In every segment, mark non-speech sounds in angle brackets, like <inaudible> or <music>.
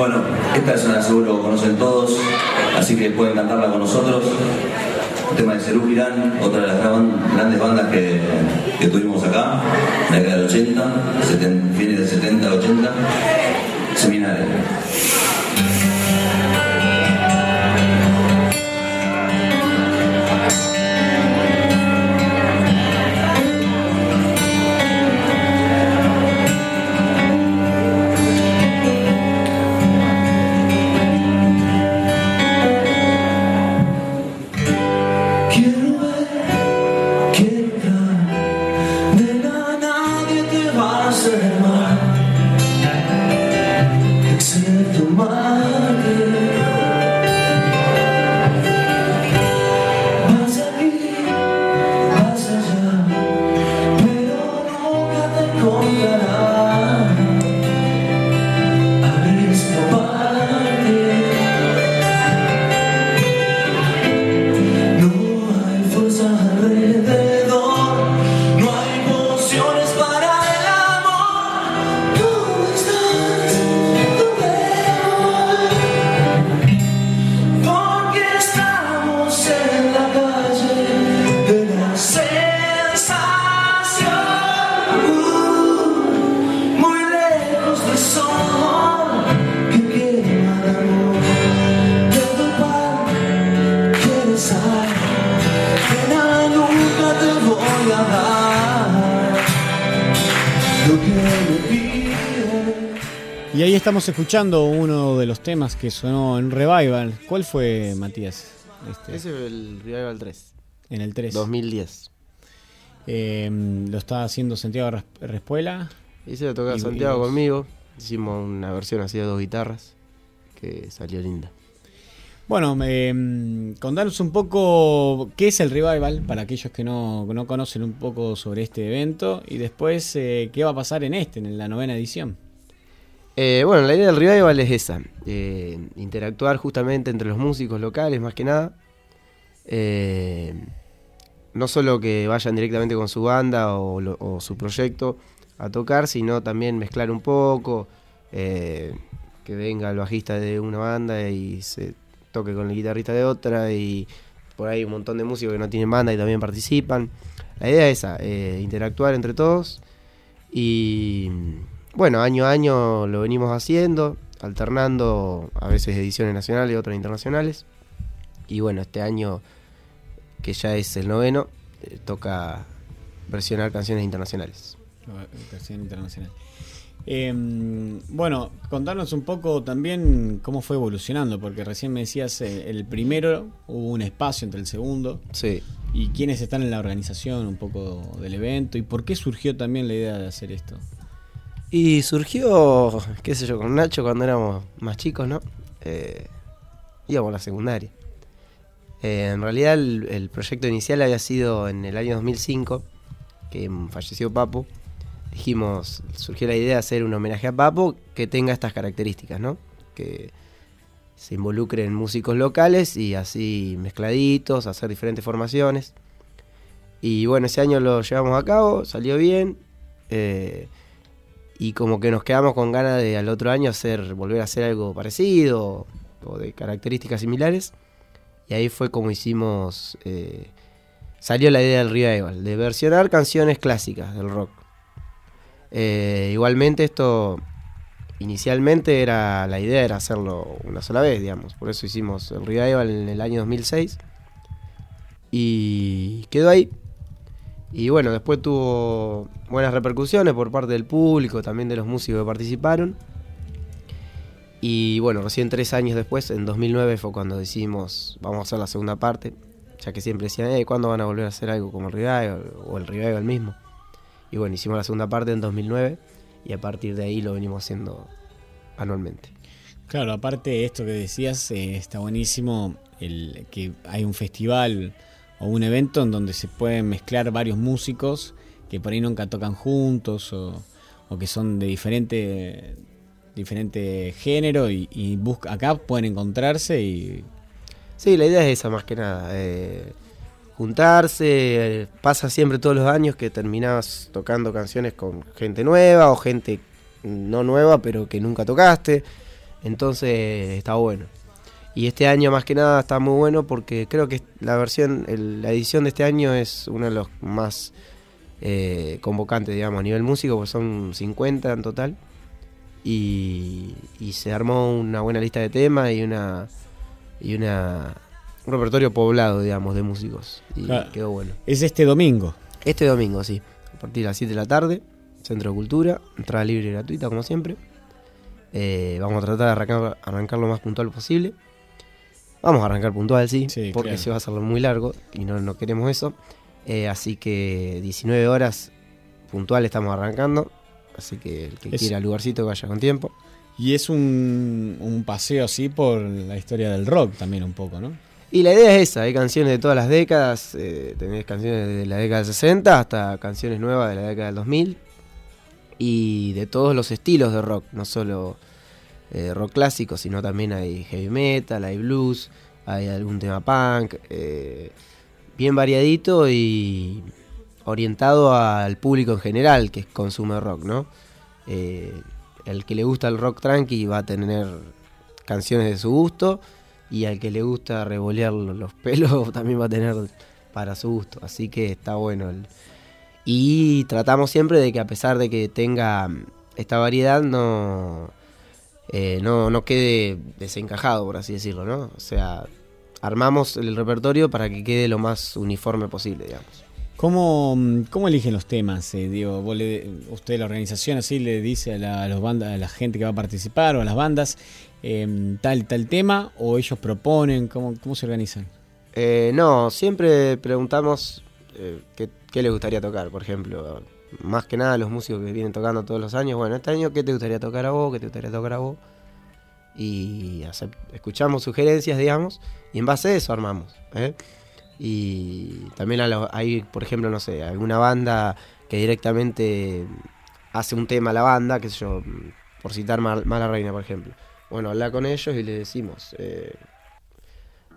Bueno, esta es una seguro que conocen todos, así que pueden cantarla con nosotros. El tema de Cerú Girán, otra de las grandes bandas que, tuvimos acá, la década del 80, fines del 70, 80, seminario. my pan quieres sal, que nada nunca te voy a dar lo que me pides. Y ahí estamos escuchando uno de los temas que sonó en Revival. ¿Cuál fue, Matías? Este, Ese es el Revival 3. en el 3. 2010. Eh, lo está haciendo Santiago Respuela. Hice la tocar Y- Santiago y vos. conmigo. Hicimos una versión así de dos guitarras que salió linda. Bueno, eh, contanos un poco qué es el Revival para aquellos que no, no conocen un poco sobre este evento y después eh, qué va a pasar en este, en la novena edición. Eh, bueno, la idea del revival es esa, eh, interactuar justamente entre los músicos locales más que nada. No solo que vayan directamente con su banda o, su proyecto a tocar, sino también mezclar un poco, que venga el bajista de una banda y se toque con el guitarrista de otra y por ahí un montón de músicos que no tienen banda y también participan. La idea es esa, eh, interactuar entre todos y bueno, año a año lo venimos haciendo, alternando a veces ediciones nacionales y otras internacionales. Y bueno, este año, que ya es el noveno, eh, toca versionar canciones internacionales. Versión internacional. Eh, bueno, contanos un poco también cómo fue evolucionando, porque recién me decías eh, el primero hubo un espacio entre el segundo. Sí. ¿Y quiénes están en la organización un poco del evento? ¿Y por qué surgió también la idea de hacer esto? Y surgió, qué sé yo, con Nacho cuando éramos más chicos, ¿no? Eh, íbamos a la secundaria. Eh, en realidad el, el proyecto inicial había sido en el año 2005, que falleció Papo. Dijimos, surgió la idea de hacer un homenaje a Papo que tenga estas características, ¿no? Que se involucren músicos locales y así mezcladitos, hacer diferentes formaciones. Y bueno, ese año lo llevamos a cabo, salió bien. eh, y como que nos quedamos con ganas de al otro año hacer, volver a hacer algo parecido o de características similares. Y ahí fue como hicimos, eh, salió la idea del revival, de versionar canciones clásicas del rock. Eh, igualmente esto, inicialmente era la idea era hacerlo una sola vez, digamos. Por eso hicimos el revival en el año 2006. Y quedó ahí. Y bueno, después tuvo buenas repercusiones por parte del público, también de los músicos que participaron. Y bueno, recién tres años después, en 2009, fue cuando decidimos, vamos a hacer la segunda parte, ya que siempre decían, eh, ¿cuándo van a volver a hacer algo como el Revival o el Revival mismo? Y bueno, hicimos la segunda parte en 2009 y a partir de ahí lo venimos haciendo anualmente. Claro, aparte de esto que decías, eh, está buenísimo el que hay un festival o un evento en donde se pueden mezclar varios músicos que por ahí nunca tocan juntos o, o que son de diferente diferente género y, y busca, acá pueden encontrarse y Sí, la idea es esa más que nada. eh, juntarse, pasa siempre todos los años que terminás tocando canciones con gente nueva o gente no nueva pero que nunca tocaste. Entonces está bueno. Y este año más que nada está muy bueno porque creo que la versión, la edición de este año es uno de los más eh, convocantes, digamos, a nivel músico, porque son 50 en total. Y, y se armó una buena lista de temas y una y una un repertorio poblado, digamos, de músicos. Y Claro. quedó bueno. Es este domingo. Este domingo, sí. A partir de las 7 de la tarde, Centro de Cultura, entrada libre y gratuita, como siempre. Eh, vamos a tratar de arrancar, arrancar lo más puntual posible. Vamos a arrancar puntual, sí, Sí, porque claro. se va a hacer muy largo y no, no queremos eso. Eh, así que 19 horas puntual estamos arrancando. Así que el que Es- quiera lugarcito que vaya con tiempo. Y es un, un paseo así por la historia del rock también un poco, ¿no? Y la idea es esa, hay canciones de todas las décadas, eh, tenés canciones de la década del 60 hasta canciones nuevas de la década del 2000 y de todos los estilos de rock, no solo eh, rock clásico, sino también hay heavy metal, hay blues, hay algún tema punk, eh, bien variadito y orientado al público en general que consume rock, ¿no? Eh, el que le gusta el rock tranqui va a tener canciones de su gusto y al que le gusta revolear los pelos <laughs> también va a tener para su gusto. Así que está bueno. Y tratamos siempre de que a pesar de que tenga mm, esta variedad, no, eh, no, no quede desencajado, por así decirlo, ¿no? O sea, armamos el repertorio para que quede lo más uniforme posible, digamos. ¿Cómo, cómo eligen los temas? Eh, digo, vos le- usted, la organización, así le dice a la, los bandas, a la gente que va a participar o a las bandas em, tal tal tema o ellos proponen, ¿cómo, cómo se organizan? Eh, no, siempre preguntamos eh, qué, qué les gustaría tocar, por ejemplo. Más que nada los músicos que vienen tocando todos los años. Bueno, este año, ¿qué te gustaría tocar a vos? ¿Qué te gustaría tocar a vos? Y escuchamos sugerencias, digamos, y en base a eso armamos. ¿eh? Y también hay, por ejemplo, no sé, alguna banda que directamente hace un tema a la banda, qué sé yo, por citar Mal- Mala Reina, por ejemplo. Bueno, habla con ellos y le decimos, eh,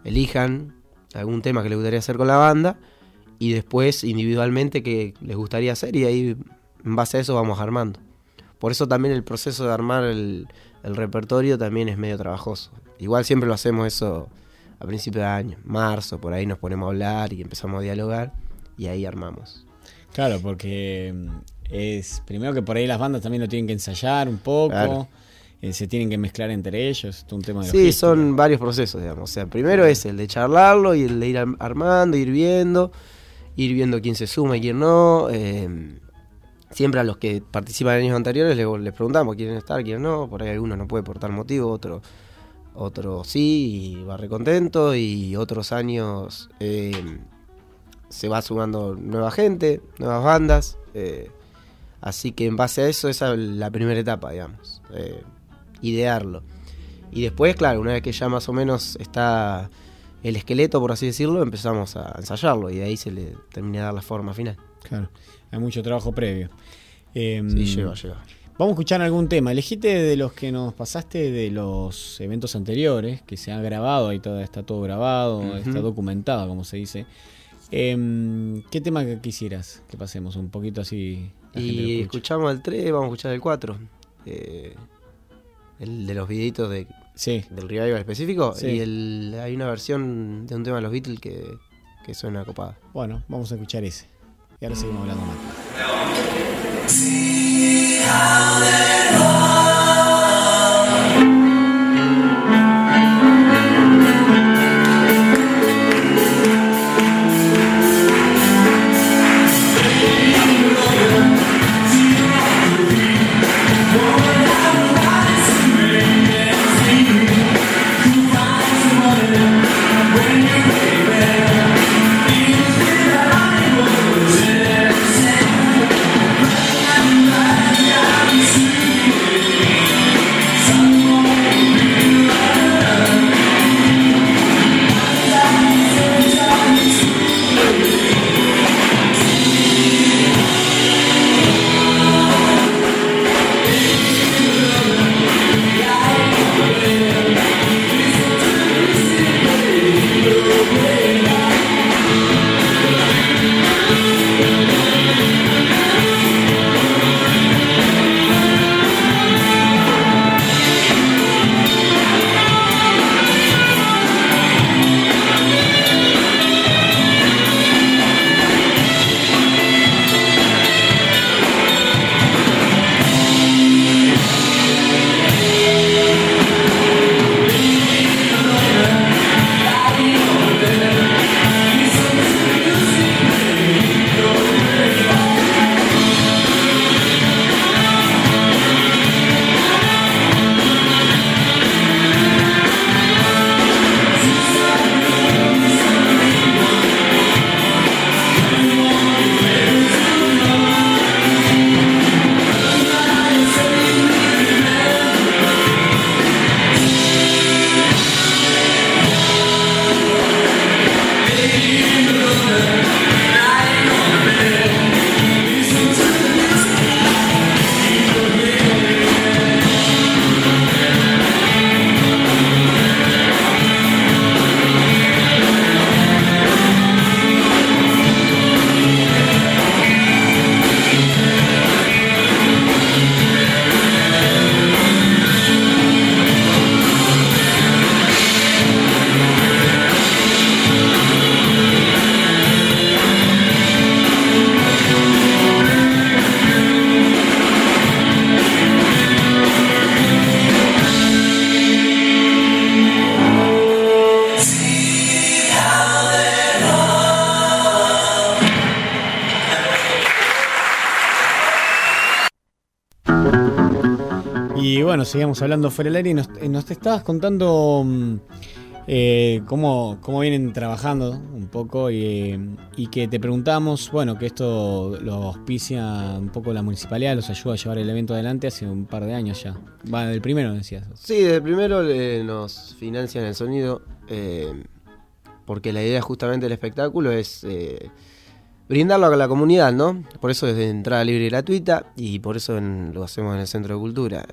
elijan algún tema que les gustaría hacer con la banda y después individualmente que les gustaría hacer y ahí en base a eso vamos armando. Por eso también el proceso de armar el repertorio también es medio trabajoso. Igual siempre lo hacemos eso a principio de año, marzo, por ahí nos ponemos a hablar y empezamos a dialogar y ahí armamos. Claro, porque em, es primero que por ahí las bandas también lo tienen que ensayar un poco, Claro. eh, se tienen que mezclar entre ellos, es un tema de Sí, logística. son varios procesos, digamos. O sea, primero es el de charlarlo y el de ir ar- armando, ir viendo, ir viendo quién se suma y quién no. eh, siempre a los que participan en años anteriores les, les preguntamos quieren estar, quién no. Por ahí alguno no puede por tal motivo, otro, otro sí y va recontento. Y otros años eh, se va sumando nueva gente, nuevas bandas. eh, así que en base a eso, esa es la primera etapa, digamos. eh, idearlo. Y después, claro, una vez que ya más o menos está el esqueleto, por así decirlo, empezamos a ensayarlo y de ahí se le termina de dar la forma final. Claro, hay mucho trabajo previo. Em, Sí, lleva, lleva. Vamos a escuchar algún tema. Elegiste de los que nos pasaste de los eventos anteriores, que se ha grabado, ahí todo, está todo grabado, está documentado, como se dice. Em, ¿Qué tema que quisieras que pasemos? Un poquito así. la gente lo Y escuchamos el 3, vamos a escuchar el 4. eh, el de los videitos de, Sí, del revival específico. Sí. Y el, hay una versión de un tema de los Beatles que, que suena copada. bueno, vamos a escuchar ese. Y ahora seguimos hablando más. Hallelujah. Bueno, seguíamos hablando fuera del aire y nos, eh, te estabas contando mm, eh, cómo, cómo vienen trabajando un poco y, y que te preguntamos, bueno, que esto lo auspicia un poco la municipalidad, los ayuda a llevar el evento adelante hace un par de años ya. Va, del primero decías. Sí, desde el primero eh, nos financian el sonido, eh, porque la idea justamente del espectáculo es eh, brindarlo a la comunidad, ¿no? Por eso es de entrada libre y gratuita y por eso lo hacemos en el Centro de Cultura,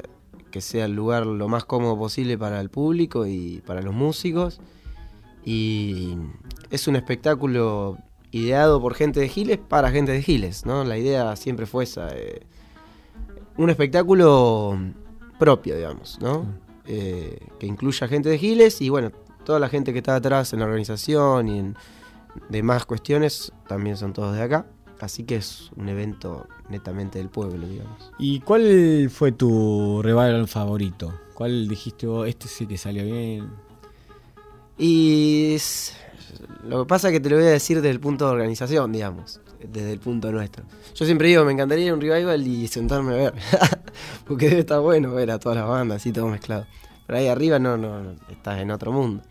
que sea el lugar lo más cómodo posible para el público y para los músicos. Y es un espectáculo ideado por gente de Giles para gente de Giles, ¿no? La idea siempre fue esa. eh, un espectáculo propio, digamos, ¿no? Eh, que incluya gente de Giles y bueno, toda la gente que está atrás en la organización y en demás cuestiones también son todos de acá. Así que es un evento netamente del pueblo, digamos. ¿Y cuál fue tu revival favorito? ¿Cuál dijiste vos, este sí que salió bien? Y es- lo que pasa es que te lo voy a decir desde el punto de organización, digamos, desde el punto nuestro. Yo siempre digo, me encantaría ir a un revival y sentarme a ver, <laughs> porque debe estar bueno ver a todas las bandas así todo mezclado. Pero ahí arriba no, no, no, estás en otro mundo,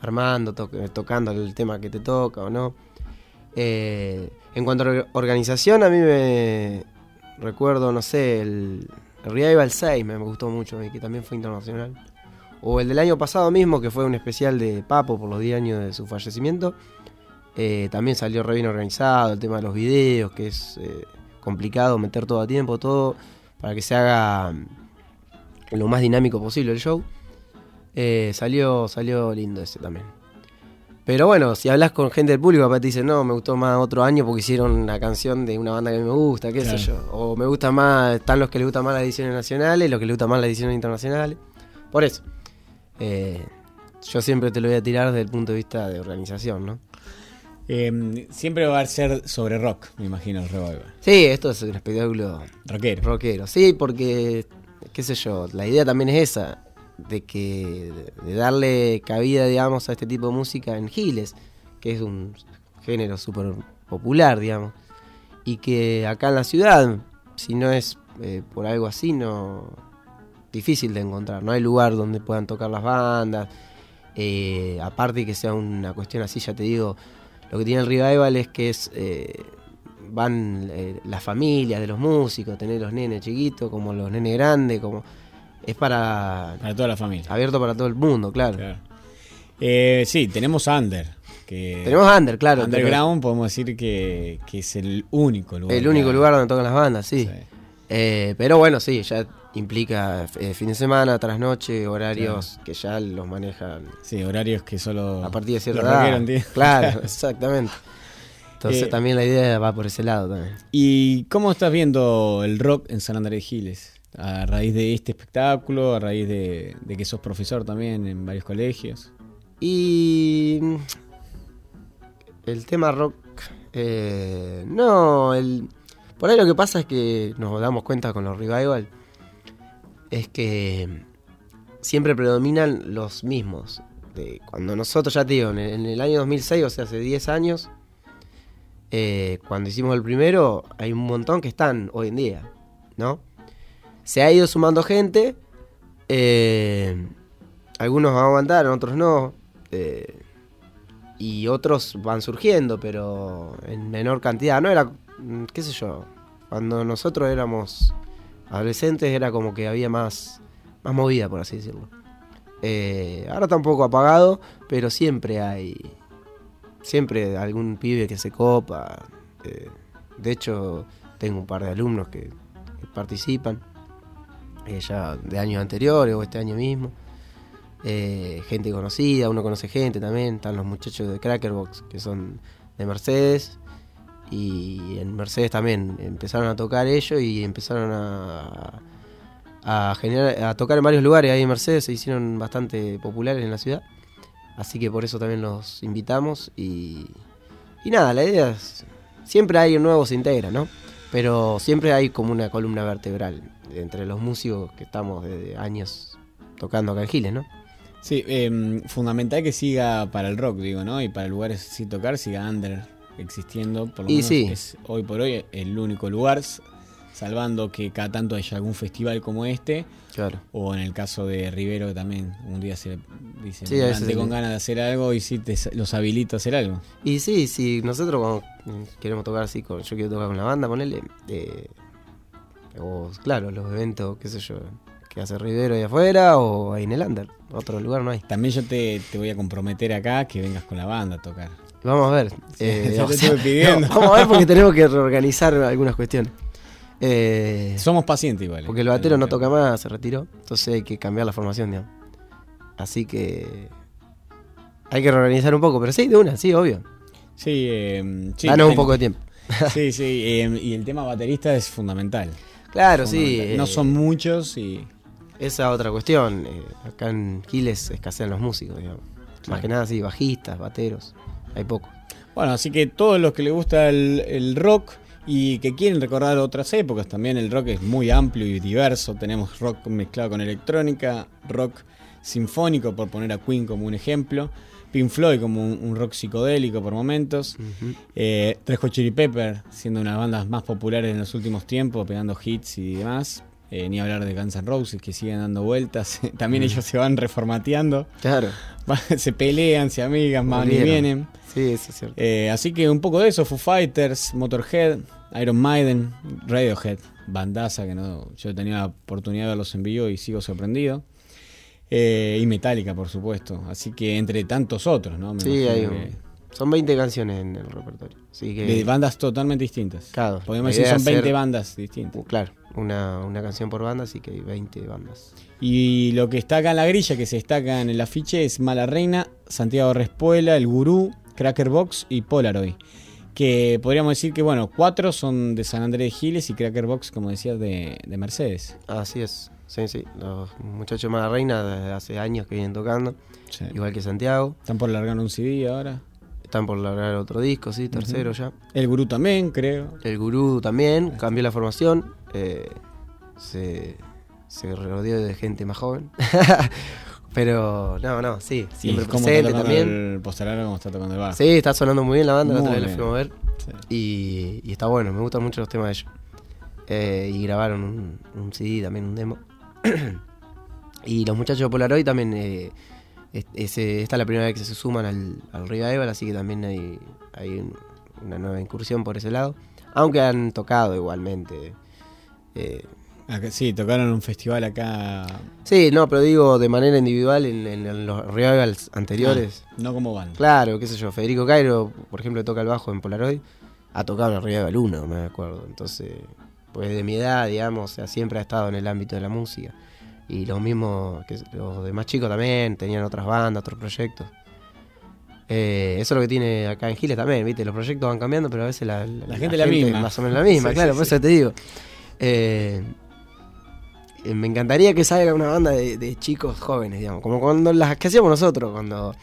armando, to- tocando el tema que te toca o no. Eh, en cuanto a or- organización, a mí me recuerdo, no sé, el, Revival 6 me, gustó mucho, que también fue internacional. O el del año pasado mismo, que fue un especial de Papo por los 10 años de su fallecimiento. Eh, también salió re bien organizado el tema de los videos, que es eh, complicado meter todo a tiempo, todo, para que se haga mm, lo más dinámico posible el show. Eh, salió, salió lindo ese también. Pero bueno, si hablas con gente del público, capaz te dicen, no, me gustó más otro año porque hicieron una canción de una banda que me gusta, qué sé yo. O me gusta más, están los que les gustan más las ediciones nacionales, los que les gustan más las ediciones internacionales. Por eso. Eh, yo siempre te lo voy a tirar desde el punto de vista de organización, ¿no? Eh, siempre va a ser sobre rock, me imagino, el revival. Sí, esto es un espectáculo Rockero. rockero. Sí, porque, qué sé yo, la idea también es esa, de que de darle cabida, digamos, a este tipo de música en Giles, que es un género súper popular, digamos, y que acá en la ciudad, si no es eh, por algo así, no difícil de encontrar. No hay lugar donde puedan tocar las bandas. eh, aparte que sea una cuestión así, ya te digo, lo que tiene el revival es que es eh, van eh, las familias de los músicos, tener los nenes chiquitos, como los nenes grandes, como es para Para toda la familia. abierto para todo el mundo, claro. Claro. Eh, sí, tenemos Under. Que Tenemos Under, claro. pero Underground podemos decir que, que es el único lugar. El único lugar donde tocan las bandas, sí. Sí. Eh, pero bueno, sí, ya implica eh, fin de semana, trasnoche, horarios que ya los manejan Sí, horarios que solo. a partir de cierta edad. Claro, <laughs> exactamente. Entonces Eh, también la idea va por ese lado también. ¿Y cómo estás viendo el rock en San Andrés Giles? A raíz de este espectáculo, a raíz de, de que sos profesor también en varios colegios. Y mm, el tema rock, eh, no, el, por ahí lo que pasa es que nos damos cuenta con los revival, es que siempre predominan los mismos. De cuando nosotros, ya te digo, en el, año 2006, o sea, hace 10 años, eh, cuando hicimos el primero, hay un montón que están hoy en día, ¿no? Se ha ido sumando gente, eh, algunos van a aguantar, otros no, eh, y otros van surgiendo, pero en menor cantidad. No era, qué sé yo, cuando nosotros éramos adolescentes era como que había más, más movida, por así decirlo. Eh, ahora está un poco apagado, pero siempre hay, siempre algún pibe que se copa. de hecho, tengo un par de alumnos que, que participan, eh, ya de años anteriores o este año mismo. Eh, gente conocida, uno conoce gente también, están los muchachos de Crackerbox que son de Mercedes y en Mercedes también empezaron a tocar ellos y empezaron a, a generar a tocar en varios lugares ahí en Mercedes, se hicieron bastante populares en la ciudad. Así que por eso también los invitamos y, y nada, la idea es siempre hay un nuevo se integra, ¿no? Pero siempre hay como una columna vertebral entre los músicos que estamos desde años tocando acá en Giles, ¿no? Sí, eh, fundamental que siga para el rock, digo, ¿no? Y para lugares sin tocar, siga Under existiendo. Por lo Y menos sí. es hoy por hoy el único lugar. Salvando que cada tanto haya algún festival como este, Claro. o en el caso de Rivero que también un día se dice, Sí, "Me a levanté veces con ganas de hacer algo y sí te, los habilito a hacer algo. Y sí, sí, nosotros cuando mm, queremos tocar así, con, yo quiero tocar con la banda, ponele, eh, o claro, los eventos, qué sé yo, que hace Rivero ahí afuera o ahí en el Under, otro lugar no hay. También yo te, te voy a comprometer acá que vengas con la banda a tocar. Vamos a ver. <laughs> eh, ya o te sea, estuve <laughs> pidiendo. no, vamos a ver porque tenemos que reorganizar algunas cuestiones. Eh, Somos pacientes igual. porque el batero no toca más, se retiró, entonces hay que cambiar la formación, digamos. Así que hay que reorganizar un poco, pero sí, de una, sí, obvio. Sí, eh, sí, Danos un poco de tiempo. <laughs> Sí, sí, eh, y el tema baterista es fundamental. Claro, sí. Fundamental. No eh, son muchos y Esa otra cuestión. eh, acá en Giles escasean los músicos, digamos. Más que nada, sí, bajistas, bateros. Hay poco. Bueno, así que todos los que les gusta el, el rock y que quieren recordar otras épocas, también el rock es muy amplio y diverso. Tenemos rock mezclado con electrónica, rock sinfónico, por poner a Queen como un ejemplo, Pink Floyd como un, un rock psicodélico por momentos, eh, Tres Hot Chili Pepper siendo una de las bandas más populares en los últimos tiempos, pegando hits y demás. Eh, ni hablar de Guns N' Roses que siguen dando vueltas. <laughs> También ellos se van reformateando, Claro. <laughs> se pelean, se amigan, van y vienen. Sí, eso es cierto. Eh, así que un poco de eso, Foo Fighters, Motorhead, Iron Maiden, Radiohead, bandaza que no, yo he tenido la oportunidad de verlos en vivo y sigo sorprendido. Eh, y Metallica, por supuesto. Así que entre tantos otros, ¿no? Me sí, hay un- Son 20 canciones en el repertorio. Así que. de bandas totalmente distintas. Claro, Podemos decir son es 20 hacer- bandas distintas. Uh, claro, una, una canción por banda, así que hay 20 bandas. Y lo que está acá en la grilla, que se destaca en el afiche, es Mala Reina, Santiago Respuela, El Gurú, Cracker Box y Polaroid. Que podríamos decir que, bueno, cuatro son de San Andrés de Giles y Cracker Box, como decías, de, de Mercedes. Así es. Sí, sí. Los muchachos de Mala Reina desde hace años que vienen tocando, Sí. igual que Santiago. Están por largar un CD ahora. Están por largar otro disco, sí, tercero ya. El Gurú también, creo. El gurú también cambió la formación. eh, se, se rodeó de gente más joven. <laughs> Pero no, no, sí, siempre presente también. el como está tocando el bajo. Sí, está sonando muy bien la banda, la otra vez la fuimos a ver. Sí. Y, y está bueno, me gustan mucho los temas de ellos. Eh, y grabaron un, un CD, también un demo. <clears throat> y los muchachos de Polaroid también, eh, es- esta es la primera vez que se suman al, al Revival, así que también hay, hay un- una nueva incursión por ese lado. Aunque han tocado igualmente. Eh, Acá- sí, tocaron un festival acá. sí, no, pero digo de manera individual en, en- en los Revivals anteriores. Ah, no como banda. Claro, qué sé yo, Federico Cairo, por ejemplo, toca el bajo en Polaroid, ha tocado en el Revival 1, me acuerdo. Entonces, pues de mi edad, digamos, o sea, siempre ha estado en el ámbito de la música. Y los mismos, que los demás chicos también, tenían otras bandas, otros proyectos. Eh, eso es lo que tiene acá en Giles también, ¿viste? Los proyectos van cambiando, pero a veces la, La gente la misma. Más o menos la misma, <laughs> Sí, claro, sí, por sí. eso te digo. Eh, eh, me encantaría que salga una banda de, de chicos jóvenes, digamos, como cuando las que hacíamos nosotros, cuando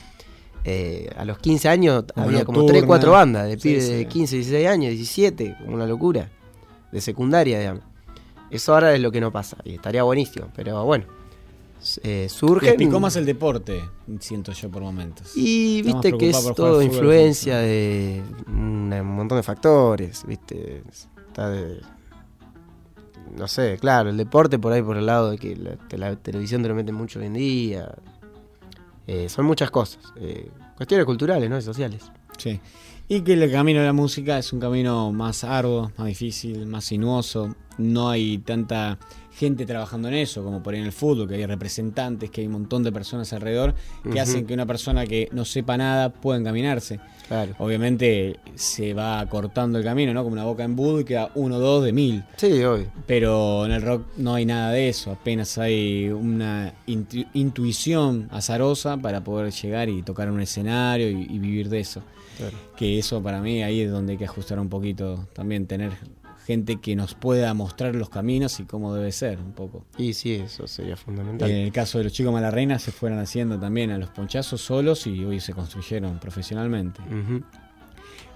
eh, a los 15 años Como había como Nocturna. 3, 4 bandas de pibes de 15, 16 años, 17, como una locura, de secundaria, digamos. Eso ahora es lo que no pasa, y estaría buenísimo, pero bueno, eh, surge... Les picó más el deporte, siento yo por momentos. Y Está viste que es todo fútbol influencia de un, un montón de factores, viste. Está de- no sé, claro, el deporte por ahí por el lado de que la, que la televisión te lo mete mucho hoy en día. Eh, son muchas cosas. eh, cuestiones culturales, ¿no? Y sociales. Y que el camino de la música es un camino más arduo, más difícil, más sinuoso. No hay tanta gente trabajando en eso, como por ahí en el fútbol, que hay representantes, que hay un montón de personas alrededor que hacen que una persona que no sepa nada pueda encaminarse. Claro. Obviamente se va cortando el camino, ¿no? Como una boca en budo y queda uno, dos de mil. Sí, obvio. Pero en el rock no hay nada de eso, apenas hay una intu- intuición azarosa para poder llegar y tocar un escenario y, y vivir de eso. Claro. Que eso para mí ahí es donde hay que ajustar un poquito también, tener gente que nos pueda mostrar los caminos y cómo debe ser un poco. Y sí, eso sería fundamental. En el caso de los chicos Malarreina se fueron haciendo también a los ponchazos solos y hoy se construyeron profesionalmente.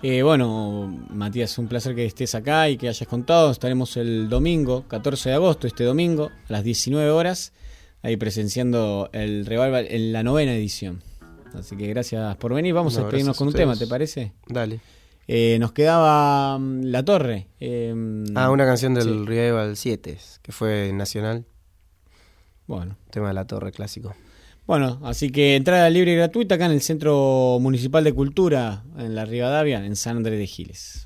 Eh, bueno, Matías, un placer que estés acá y que hayas contado. Estaremos el domingo, 14 de agosto, este domingo, a las 19 horas, ahí presenciando el revival en la novena edición. Así que gracias por venir. Vamos No, a despedirnos con un tema. ¿te parece? Dale. Eh, nos quedaba mm, La Torre. eh, Ah, una canción del sí. Revival 7, que fue nacional, Bueno. tema de la torre clásico. Bueno, así que entrada libre y gratuita acá en el Centro Municipal de Cultura, en la Rivadavia, en San Andrés de Giles.